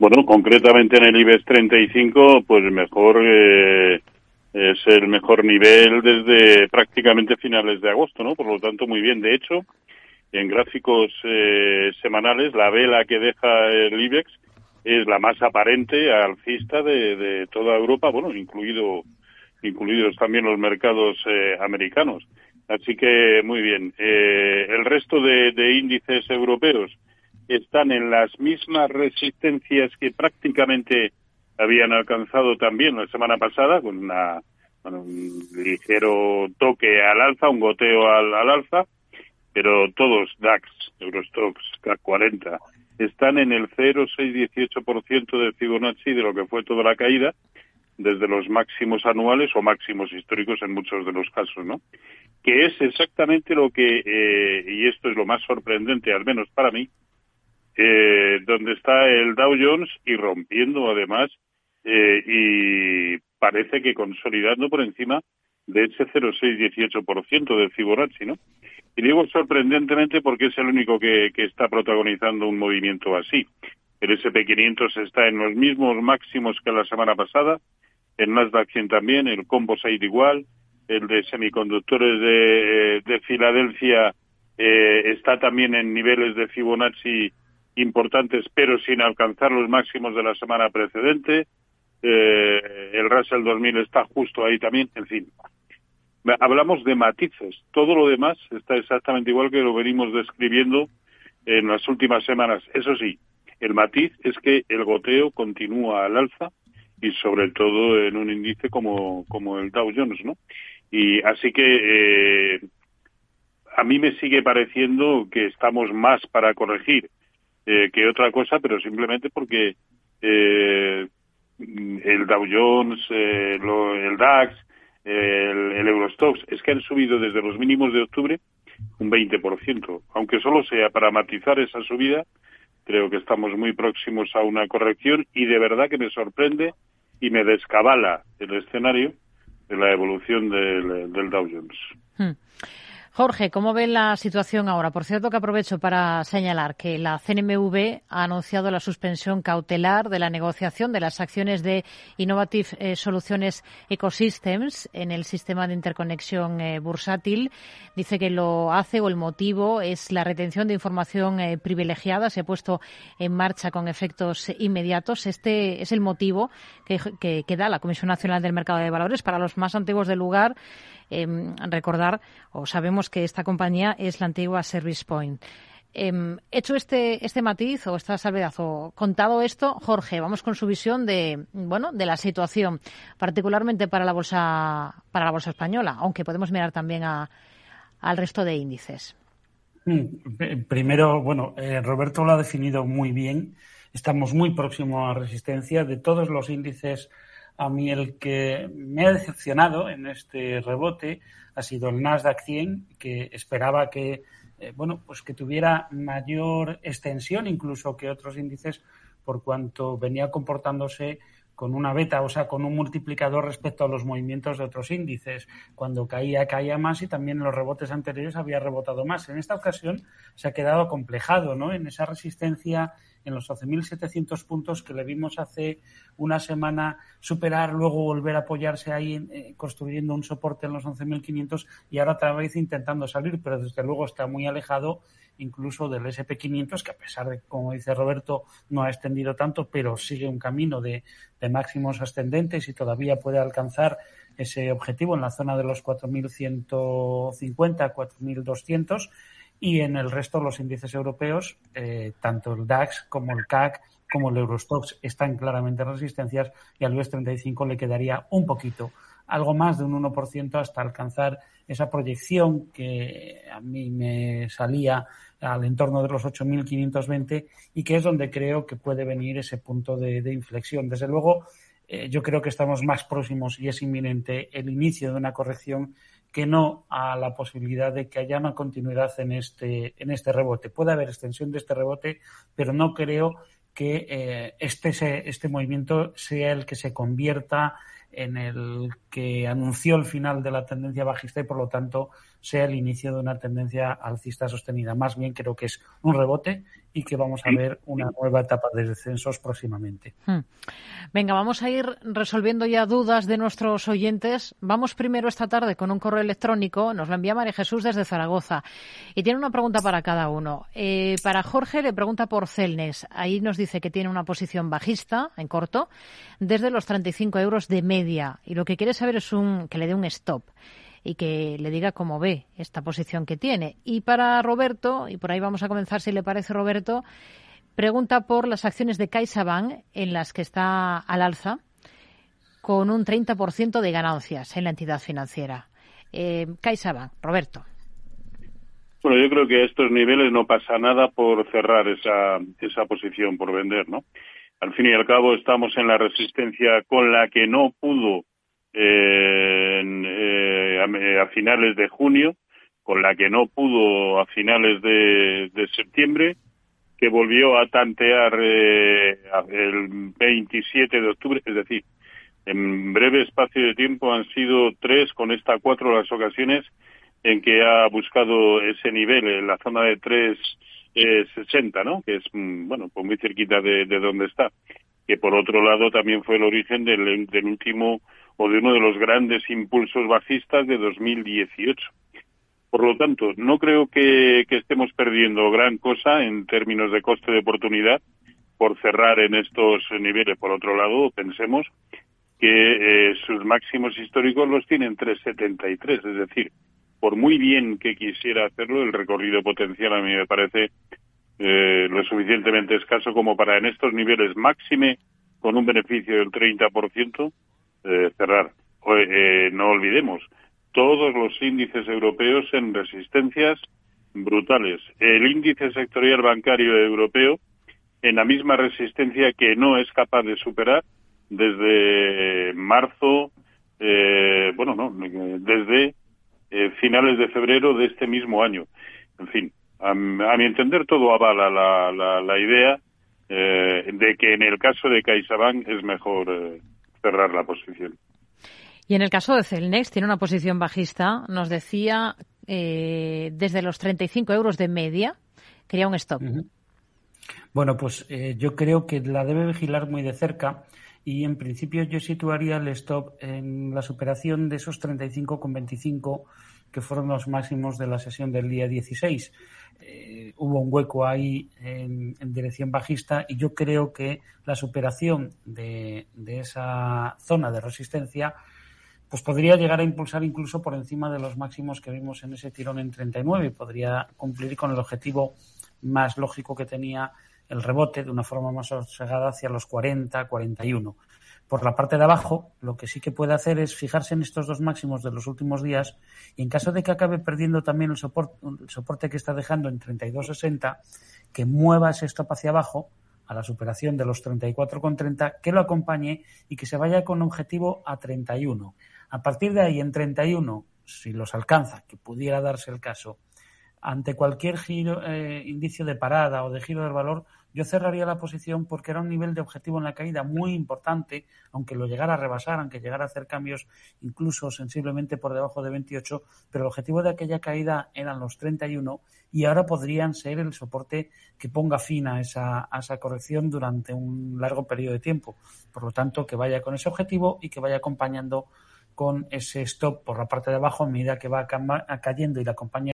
Bueno, concretamente en el IBEX 35, pues mejor eh, es el mejor nivel desde prácticamente finales de agosto, ¿no? Por lo tanto, muy bien. De hecho, en gráficos eh, semanales, la vela que deja el IBEX es la más aparente alcista de, de toda Europa, bueno, incluido incluidos también los mercados eh, americanos. Así que muy bien. Eh, el resto de, de, índices europeos están en las mismas resistencias que prácticamente habían alcanzado también la semana pasada, con una, un ligero toque al alza, un goteo al, al alza, pero todos DAX, Eurostox, CAC 40, están en el 0,618% de Fibonacci de lo que fue toda la caída, desde los máximos anuales o máximos históricos en muchos de los casos, ¿no? Que es exactamente lo que, eh, y esto es lo más sorprendente, al menos para mí, eh, donde está el Dow Jones y rompiendo además eh, y parece que consolidando por encima de ese 0,618% de Fibonacci, ¿no? Y digo sorprendentemente porque es el único que, que está protagonizando un movimiento así. El SP500 está en los mismos máximos que la semana pasada, el Nasdaq 100 también, el Composite igual, el de semiconductores de, de Filadelfia eh, está también en niveles de Fibonacci importantes, pero sin alcanzar los máximos de la semana precedente. Eh, el Russell 2000 está justo ahí también, en fin. Hablamos de matices. Todo lo demás está exactamente igual que lo venimos describiendo en las últimas semanas. Eso sí, el matiz es que el goteo continúa al alza y sobre todo en un índice como, como el Dow Jones, ¿no? Y así que eh, a mí me sigue pareciendo que estamos más para corregir eh, que otra cosa, pero simplemente porque eh, el Dow Jones, eh, lo, el DAX, el, el Eurostox, es que han subido desde los mínimos de octubre un 20%. Aunque solo sea para matizar esa subida, creo que estamos muy próximos a una corrección y de verdad que me sorprende y me descabala el escenario de la evolución del, del Dow Jones. Hmm. Jorge, ¿cómo ve la situación ahora? Por cierto, que aprovecho para señalar que la CNMV ha anunciado la suspensión cautelar de la negociación de las acciones de Innovative eh, Soluciones Ecosystems en el sistema de interconexión eh, bursátil. Dice que lo hace o el motivo es la retención de información eh, privilegiada. Se ha puesto en marcha con efectos inmediatos. Este es el motivo que, que da la Comisión Nacional del Mercado de Valores para los más antiguos del lugar eh, recordar, o sabemos que esta compañía es la antigua Service Point. Eh, hecho este, este matiz o esta salvedad o contado esto, Jorge, vamos con su visión de, bueno, de la situación, particularmente para la bolsa, para la bolsa española, aunque podemos mirar también a, al resto de índices. Mm, primero, bueno, eh, Roberto lo ha definido muy bien. Estamos muy próximos a resistencia de todos los índices a mí el que me ha decepcionado en este rebote ha sido el Nasdaq 100, que esperaba que eh, bueno, pues que tuviera mayor extensión incluso que otros índices por cuanto venía comportándose con una beta, o sea, con un multiplicador respecto a los movimientos de otros índices. Cuando caía, caía más y también en los rebotes anteriores había rebotado más. En esta ocasión se ha quedado complejado, ¿no? En esa resistencia en los 12.700 puntos que le vimos hace una semana superar, luego volver a apoyarse ahí eh, construyendo un soporte en los 11.500 y ahora otra vez intentando salir, pero desde luego está muy alejado incluso del SP500, que a pesar de, como dice Roberto, no ha extendido tanto, pero sigue un camino de, de máximos ascendentes y todavía puede alcanzar ese objetivo en la zona de los 4.150, 4.200 y en el resto los índices europeos, eh, tanto el DAX como el CAC como el Eurostox están claramente en resistencias y al IBEX 35 le quedaría un poquito, algo más de un 1% hasta alcanzar esa proyección que a mí me salía al entorno de los 8.520 y que es donde creo que puede venir ese punto de, de inflexión. Desde luego, eh, yo creo que estamos más próximos y es inminente el inicio de una corrección que no a la posibilidad de que haya una continuidad en este, en este rebote. Puede haber extensión de este rebote, pero no creo que eh, este, este movimiento sea el que se convierta en el que anunció el final de la tendencia bajista y por lo tanto sea el inicio de una tendencia alcista sostenida. Más bien creo que es un rebote y que vamos a ver una nueva etapa de descensos próximamente. Hmm. Venga, vamos a ir resolviendo ya dudas de nuestros oyentes. Vamos primero esta tarde con un correo electrónico. Nos lo envía María Jesús desde Zaragoza y tiene una pregunta para cada uno. Eh, para Jorge le pregunta por Celnes. Ahí nos dice que tiene una posición bajista, en corto, desde los 35 euros de media y lo que quiere saber es un, que le dé un stop y que le diga cómo ve esta posición que tiene. Y para Roberto, y por ahí vamos a comenzar si le parece Roberto, pregunta por las acciones de CaixaBank en las que está al alza con un 30% de ganancias en la entidad financiera. Eh, CaixaBank, Roberto. Bueno, yo creo que a estos niveles no pasa nada por cerrar esa, esa posición, por vender, ¿no? Al fin y al cabo estamos en la resistencia con la que no pudo eh, eh, a, finales de junio, con la que no pudo a finales de, septiembre, que volvió a tantear eh, el 27 de octubre, es decir, en breve espacio de tiempo han sido tres, con esta cuatro las ocasiones en que ha buscado ese nivel en la zona de 360, ¿no? Que es, mm, bueno, pues muy cerquita de, de donde está. Que por otro lado también fue el origen del, del último o de uno de los grandes impulsos bajistas de 2018. Por lo tanto, no creo que, estemos perdiendo gran cosa en términos de coste de oportunidad por cerrar en estos niveles. Por otro lado, pensemos que eh, sus máximos históricos los tienen 373, es decir, por muy bien que quisiera hacerlo, el recorrido potencial a mí me parece eh, lo suficientemente escaso como para en estos niveles máxime con un beneficio del 30%, eh, cerrar. Eh, no olvidemos, todos los índices europeos en resistencias brutales. El índice sectorial bancario europeo en la misma resistencia que no es capaz de superar desde marzo, eh, bueno, no, desde eh, finales de febrero de este mismo año. En fin, a, mi entender todo avala la, la, la idea de que en el caso de CaixaBank es mejor cerrar la posición. Y en el caso de Celnex, tiene una posición bajista, nos decía eh, desde los 35 euros de media, quería un stop. Bueno, pues eh, yo creo que la debe vigilar muy de cerca y en principio yo situaría el stop en la superación de esos 35,25 que fueron los máximos de la sesión del día 16. Eh, hubo un hueco ahí en, dirección bajista y yo creo que la superación de, esa zona de resistencia pues podría llegar a impulsar incluso por encima de los máximos que vimos en ese tirón en 39 y podría cumplir con el objetivo más lógico que tenía el rebote de una forma más sosegada hacia los 40, 41 por la parte de abajo, lo que sí que puede hacer es fijarse en estos dos máximos de los últimos días y en caso de que acabe perdiendo también el soporte, el soporte que está dejando en 32.60, que mueva ese stop hacia abajo a la superación de los 34,30, que lo acompañe y que se vaya con objetivo a 31. A partir de ahí, en 31, si los alcanza, que pudiera darse el caso, ante cualquier giro, eh, indicio de parada o de giro del valor, yo cerraría la posición porque era un nivel de objetivo en la caída muy importante, aunque lo llegara a rebasar, aunque llegara a hacer cambios incluso sensiblemente por debajo de 28, pero el objetivo de aquella caída eran los 31 y ahora podrían ser el soporte que ponga fin a esa, a esa corrección durante un largo periodo de tiempo. Por lo tanto, que vaya con ese objetivo y que vaya acompañando con ese stop por la parte de abajo a medida que va cayendo y la acompaña